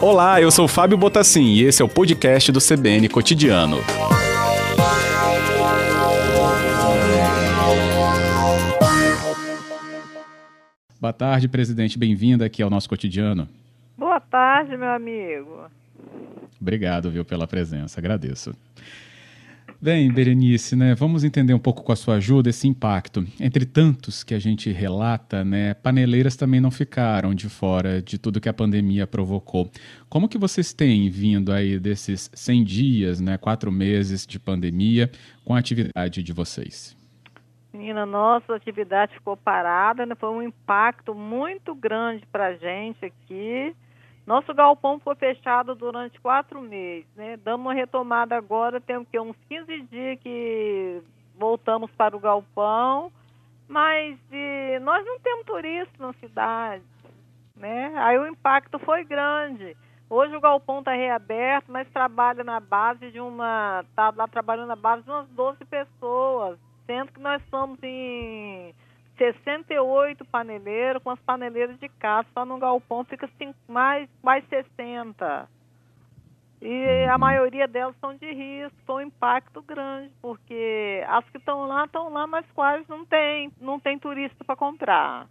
Olá, eu sou Fábio Botassin e esse é o podcast do CBN Cotidiano. Boa tarde, presidente. Bem-vinda aqui ao nosso cotidiano. Boa tarde, meu amigo. Obrigado, viu, pela presença. Agradeço. Bem, Berenice, né, vamos entender um pouco com a sua ajuda esse impacto. Entre tantos que a gente relata, né, paneleiras também não ficaram de fora de tudo que a pandemia provocou. Como que vocês têm vindo aí desses 100 dias, né, quatro meses de pandemia, com a atividade de vocês? Menina, nossa atividade ficou parada, né? foi um impacto muito grande para a gente aqui. Nosso galpão foi fechado durante quatro meses, né? Damos uma retomada agora, temos que uns 15 dias que voltamos para o galpão, mas e, nós não temos turistas na cidade, né? Aí o impacto foi grande. Hoje o galpão está reaberto, mas trabalha na base de uma. Está lá trabalhando na base de umas 12 pessoas, sendo que nós somos em 68 paneleiros, com as paneleiras de casa, só no galpão fica cinco, mais, mais 60. E a maioria delas são de risco, foi um impacto grande, porque as que estão lá, estão lá, mas quase não tem, não tem turista para comprar.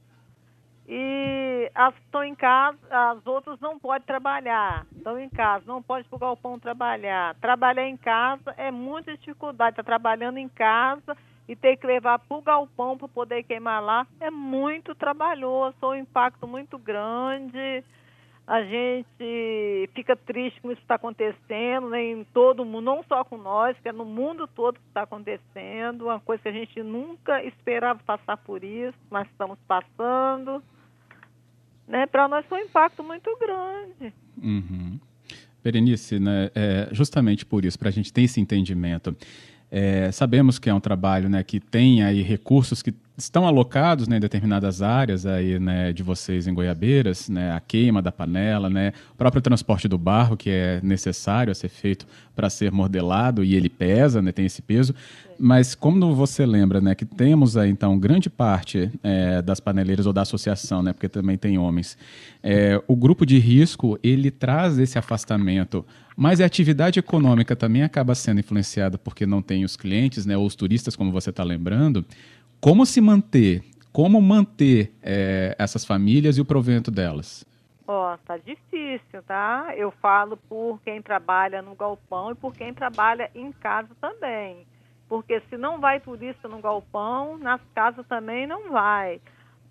E as que estão em casa, as outras não podem trabalhar, estão em casa, não pode para o galpão trabalhar. Trabalhar em casa é muita dificuldade, está trabalhando em casa e ter que levar para o galpão para poder queimar lá é muito trabalhoso, é um impacto muito grande. A gente fica triste com isso que está acontecendo, né, em todo mundo, não só com nós, que é no mundo todo que está acontecendo, uma coisa que a gente nunca esperava passar por isso, mas estamos passando. Né, para nós foi um impacto muito grande. Uhum. Berenice, né, é, justamente por isso, para a gente ter esse entendimento, é, sabemos que é um trabalho né, que tem aí recursos que estão alocados né, em determinadas áreas aí, né, de vocês em Goiabeiras, né, a queima da panela, né, o próprio transporte do barro que é necessário a ser feito para ser modelado e ele pesa, né, tem esse peso. Mas como você lembra, né, que temos aí então grande parte é, das paneleiras ou da associação, né, porque também tem homens, é, o grupo de risco ele traz esse afastamento, mas a atividade econômica também acaba sendo influenciada porque não tem os clientes, né, ou os turistas, como você está lembrando. Como se manter? Como manter é, essas famílias e o provento delas? Ó, oh, tá difícil, tá? Eu falo por quem trabalha no galpão e por quem trabalha em casa também. Porque se não vai turista no galpão, nas casas também não vai.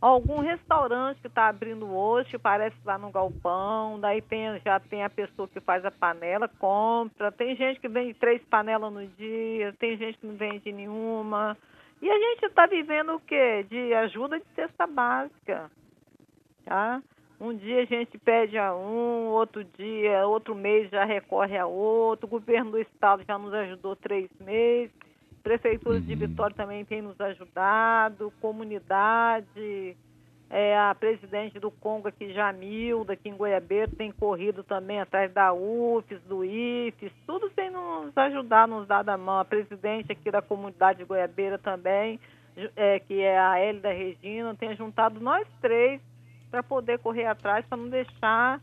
Algum restaurante que está abrindo hoje, parece lá no galpão, daí tem, já tem a pessoa que faz a panela, compra. Tem gente que vende três panelas no dia, tem gente que não vende nenhuma. E a gente está vivendo o quê? De ajuda de cesta básica. Tá? Um dia a gente pede a um, outro dia, outro mês já recorre a outro. O governo do estado já nos ajudou três meses. Prefeitura uhum. de Vitória também tem nos ajudado. Comunidade, é, a presidente do Congo aqui, Jamilda, aqui em Goiabeiro, tem corrido também atrás da UFES, do IFES, tudo tem nos ajudar, nos dar a mão. A presidente aqui da comunidade de Goiabeira também, é, que é a Hélida Regina, tem juntado nós três para poder correr atrás, para não deixar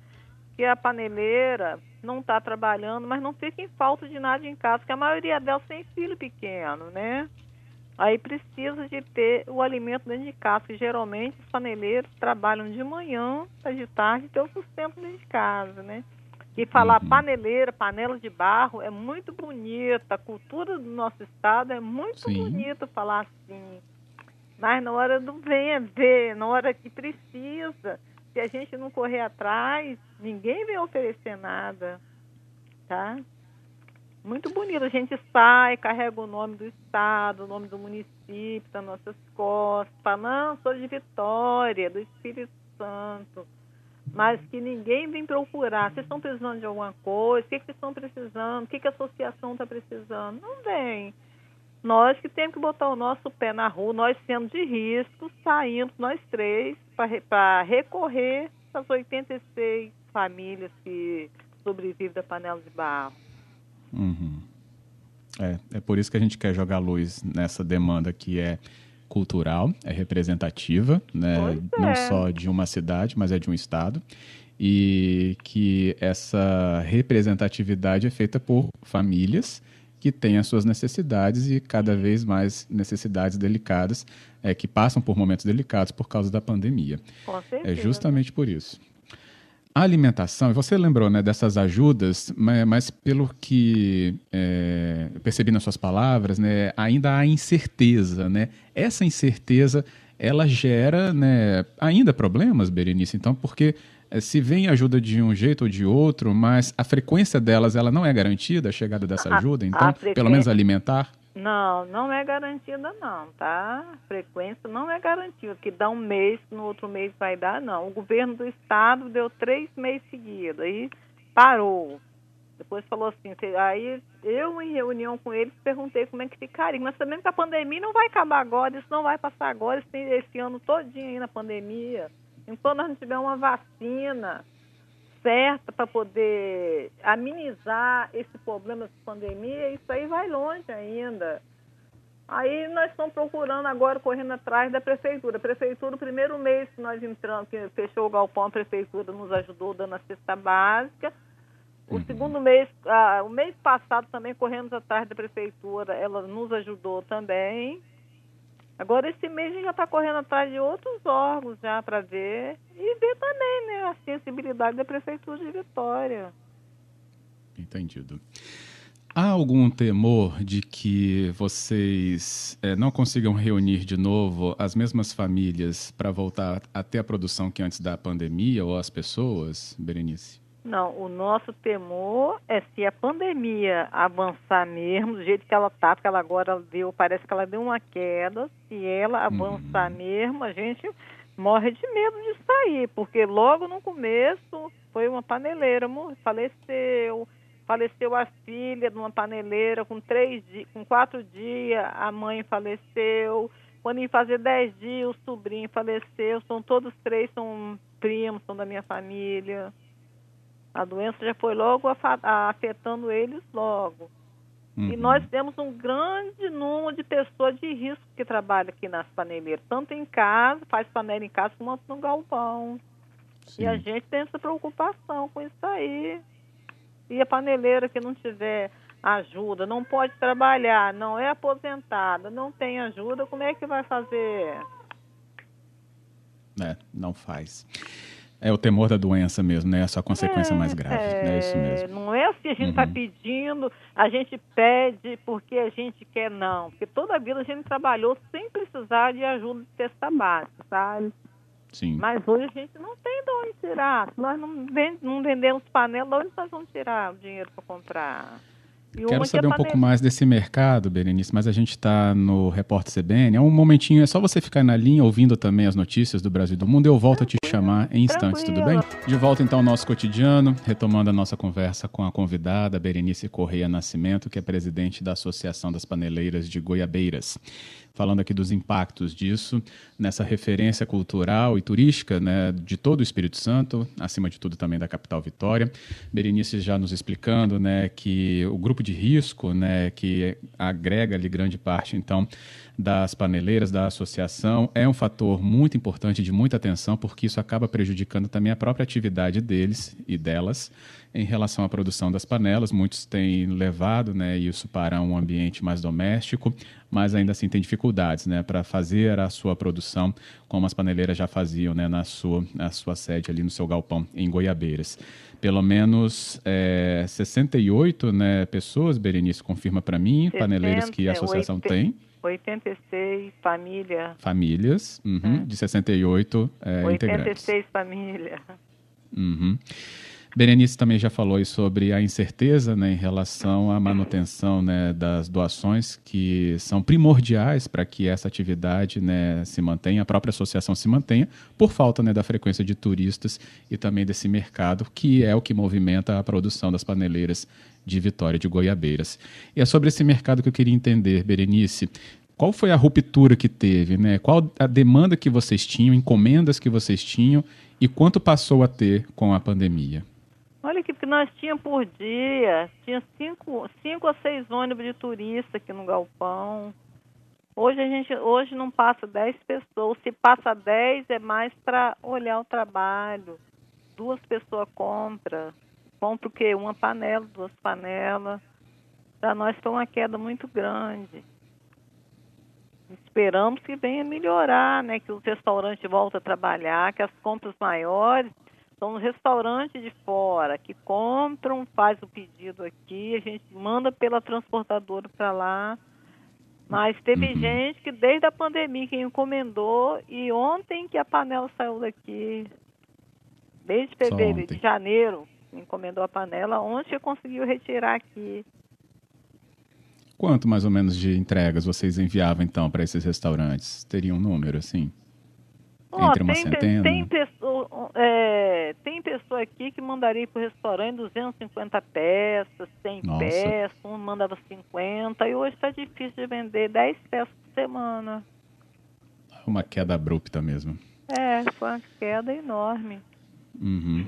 que a paneleira não está trabalhando, mas não fique em falta de nada em casa, porque a maioria delas tem filho pequeno, né? Aí precisa de ter o alimento dentro de casa, que geralmente os paneleiros trabalham de manhã, de tarde, ter o sustento dentro de casa, né? E falar uhum. paneleira, panela de barro, é muito bonita, a cultura do nosso estado é muito Sim. bonita falar assim. Mas na hora do venha ver, na hora que precisa, se a gente não correr atrás, ninguém vem oferecer nada, tá? Muito bonito. A gente sai, carrega o nome do estado, o nome do município das nossas costas, não, sou de Vitória, do Espírito Santo. Mas que ninguém vem procurar. Vocês estão precisando de alguma coisa? O que, que vocês estão precisando? O que, que a associação está precisando? Não vem. Nós que temos que botar o nosso pé na rua, nós sendo de risco, saindo, nós três, para recorrer às 86 famílias que sobrevivem da panela de barro. Uhum. É, é por isso que a gente quer jogar luz nessa demanda que é cultural, é representativa, né? não é. só de uma cidade, mas é de um estado e que essa representatividade é feita por famílias que têm as suas necessidades e cada vez mais necessidades delicadas, é, que passam por momentos delicados por causa da pandemia. Com certeza. É justamente por isso. A alimentação, você lembrou né, dessas ajudas, mas, mas pelo que é, percebi nas suas palavras, né, ainda há incerteza. Né? Essa incerteza ela gera né, ainda problemas, Berenice, então, porque é, se vem ajuda de um jeito ou de outro, mas a frequência delas ela não é garantida, a chegada dessa ajuda, então, pelo menos alimentar? Não, não é garantida não, tá? Frequência não é garantida, que dá um mês, no outro mês vai dar, não. O governo do estado deu três meses seguidos, aí parou. Depois falou assim, aí eu em reunião com eles perguntei como é que ficaria. Mas também que a pandemia não vai acabar agora, isso não vai passar agora, esse, esse ano todinho aí na pandemia. Enquanto nós não tiver uma vacina certa para poder amenizar esse problema de pandemia, isso aí vai longe ainda. Aí nós estamos procurando agora, correndo atrás da prefeitura. A prefeitura, o primeiro mês que nós entramos, que fechou o galpão, a prefeitura nos ajudou dando a cesta básica. O uhum. segundo mês, ah, o mês passado também corremos atrás da prefeitura, ela nos ajudou também. Agora esse mês a gente já está correndo atrás de outros órgãos já para ver e ver também né, a sensibilidade da Prefeitura de Vitória. Entendido. Há algum temor de que vocês é, não consigam reunir de novo as mesmas famílias para voltar a ter a produção que antes da pandemia ou as pessoas, Berenice? Não, o nosso temor é se a pandemia avançar mesmo, do jeito que ela está, porque ela agora deu, parece que ela deu uma queda, se ela avançar uhum. mesmo, a gente morre de medo de sair, porque logo no começo foi uma paneleira, faleceu, faleceu a filha de uma paneleira com três com quatro dias, a mãe faleceu, quando ia fazer dez dias, o sobrinho faleceu, são todos três, são primos, são da minha família. A doença já foi logo afetando eles logo. Uhum. E nós temos um grande número de pessoas de risco que trabalham aqui nas paneleiras, tanto em casa, faz panela em casa, quanto no galpão. Sim. E a gente tem essa preocupação com isso aí. E a paneleira que não tiver ajuda, não pode trabalhar, não é aposentada, não tem ajuda, como é que vai fazer? É, não faz. É o temor da doença mesmo, né? Essa consequência é, mais grave, é, né? Isso mesmo. Não é assim, a gente está uhum. pedindo, a gente pede porque a gente quer, não. Porque toda a vida a gente trabalhou sem precisar de ajuda de cesta básica, sabe? Sim. Mas hoje a gente não tem de onde tirar. nós não, vend, não vendemos panela, de onde nós vamos tirar o dinheiro para comprar? Quero saber um pouco mais desse mercado, Berenice, mas a gente está no Repórter CBN. É um momentinho, é só você ficar na linha ouvindo também as notícias do Brasil e do mundo. Eu volto a te chamar em instantes, tudo bem? De volta então ao nosso cotidiano, retomando a nossa conversa com a convidada, Berenice Correia Nascimento, que é presidente da Associação das Paneleiras de Goiabeiras falando aqui dos impactos disso nessa referência cultural e turística né, de todo o Espírito Santo, acima de tudo também da capital Vitória. Berenice já nos explicando né, que o grupo de risco, né, que agrega ali grande parte, então, das paneleiras, da associação, é um fator muito importante, de muita atenção, porque isso acaba prejudicando também a própria atividade deles e delas em relação à produção das panelas. Muitos têm levado né, isso para um ambiente mais doméstico, mas ainda assim tem dificuldades né, para fazer a sua produção como as paneleiras já faziam né, na, sua, na sua sede ali no seu galpão em Goiabeiras. Pelo menos é, 68 né, pessoas, Berenice confirma para mim, 60, paneleiros que a associação 80, tem. 86 famílias. Famílias, uhum, é. de 68 é, 86 integrantes. 86 famílias. Uhum. Berenice também já falou sobre a incerteza né, em relação à manutenção né, das doações, que são primordiais para que essa atividade né, se mantenha, a própria associação se mantenha, por falta né, da frequência de turistas e também desse mercado, que é o que movimenta a produção das paneleiras de Vitória de Goiabeiras. E é sobre esse mercado que eu queria entender, Berenice. Qual foi a ruptura que teve, né? Qual a demanda que vocês tinham, encomendas que vocês tinham e quanto passou a ter com a pandemia? Olha aqui, porque nós tínhamos por dia, tinha cinco, cinco a seis ônibus de turista aqui no galpão. Hoje a gente hoje não passa 10 pessoas. Se passa 10 é mais para olhar o trabalho. Duas pessoas compram. Compra o quê? Uma panela, duas panelas. Para nós foi uma queda muito grande. Esperamos que venha melhorar, né? Que os restaurantes voltem a trabalhar, que as compras maiores são os restaurantes de fora que compram, faz o pedido aqui, a gente manda pela transportadora para lá mas teve uhum. gente que desde a pandemia que encomendou e ontem que a panela saiu daqui, desde fevereiro, de janeiro, encomendou a panela, ontem conseguiu retirar aqui. Quanto mais ou menos de entregas vocês enviavam então para esses restaurantes? Teria um número assim? Oh, Entre uma tem, centena? Tem, pessoa, é, tem pessoa aqui que mandaria para o restaurante 250 peças, 100 Nossa. peças, um mandava 50, e hoje está difícil de vender 10 peças por semana. Uma queda abrupta mesmo. É, foi uma queda enorme. Uhum.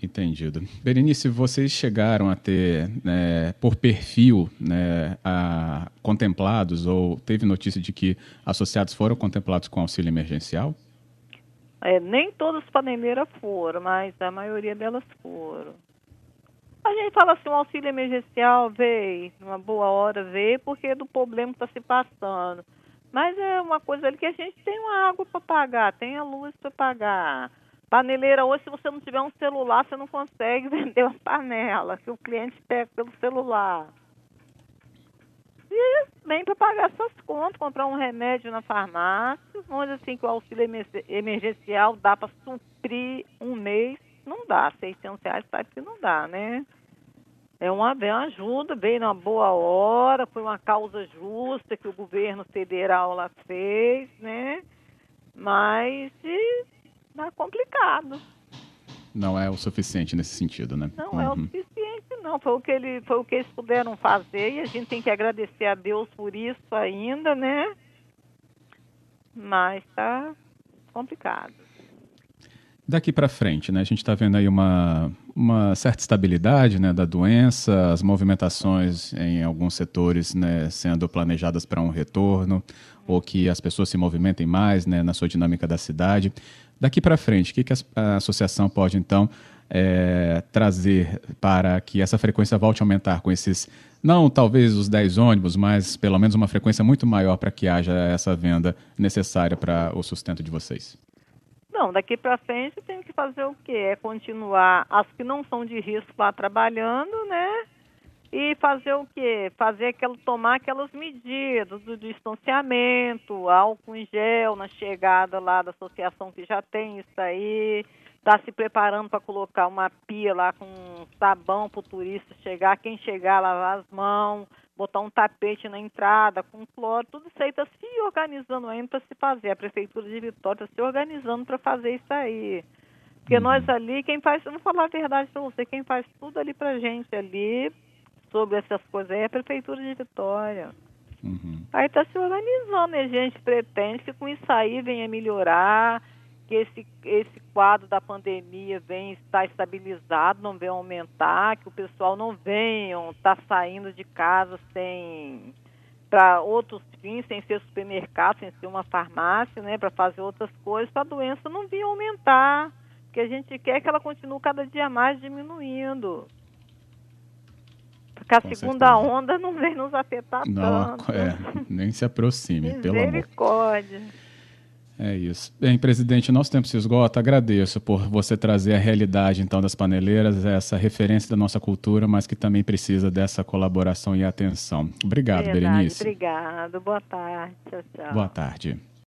Entendido. Berenice, vocês chegaram a ter, né, por perfil, né, a, contemplados, ou teve notícia de que associados foram contemplados com auxílio emergencial? É, nem todas as paneleiras foram, mas a maioria delas foram. A gente fala assim, o auxílio emergencial veio, numa boa hora veio, porque é do problema que está se passando. Mas é uma coisa ali que a gente tem uma água para pagar, tem a luz para pagar. Paneleira hoje, se você não tiver um celular, você não consegue vender uma panela, que o cliente pega pelo celular. Vem para pagar suas contas, comprar um remédio na farmácia, onde assim que o auxílio emergencial dá para suprir um mês, não dá, 600 reais sabe que não dá, né? É uma, é uma ajuda, veio numa boa hora, foi uma causa justa que o governo federal lá fez, né? Mas está complicado. Não é o suficiente nesse sentido, né? Não uhum. é o suficiente não, foi o que ele, foi o que eles puderam fazer e a gente tem que agradecer a Deus por isso ainda, né? Mas tá complicado. Daqui para frente, né? A gente está vendo aí uma, uma certa estabilidade né, da doença, as movimentações em alguns setores né, sendo planejadas para um retorno, ou que as pessoas se movimentem mais né, na sua dinâmica da cidade. Daqui para frente, o que, que a associação pode, então, é, trazer para que essa frequência volte a aumentar com esses, não talvez os 10 ônibus, mas pelo menos uma frequência muito maior para que haja essa venda necessária para o sustento de vocês? Não, daqui para frente tem que fazer o quê? É continuar as que não são de risco lá trabalhando, né? E fazer o quê? Fazer aquela, tomar aquelas medidas do distanciamento, álcool em gel na chegada lá da associação que já tem isso aí, está se preparando para colocar uma pia lá com sabão para o turista chegar, quem chegar lavar as mãos, botar um tapete na entrada com cloro, tudo isso aí está se organizando ainda para se fazer. A Prefeitura de Vitória está se organizando para fazer isso aí. Porque uhum. nós ali, quem faz, vou falar a verdade para você, quem faz tudo ali para gente ali, sobre essas coisas aí, é a Prefeitura de Vitória. Uhum. Aí está se organizando e a gente pretende que com isso aí venha melhorar, que esse, esse quadro da pandemia vem estar estabilizado, não vem aumentar, que o pessoal não venham estar tá saindo de casa sem para outros fins, sem ser supermercado, sem ser uma farmácia, né, para fazer outras coisas, para a doença não vir aumentar, porque a gente quer que ela continue cada dia mais diminuindo. Porque a Com segunda certeza. onda não vem nos afetar não, tanto. É, nem se aproxime, pelo amor. Misericórdia. É isso. Bem, presidente, nosso tempo se esgota. Agradeço por você trazer a realidade, então, das paneleiras, essa referência da nossa cultura, mas que também precisa dessa colaboração e atenção. Obrigado, Verdade, Berenice. Obrigado. Boa tarde. Tchau, tchau. Boa tarde.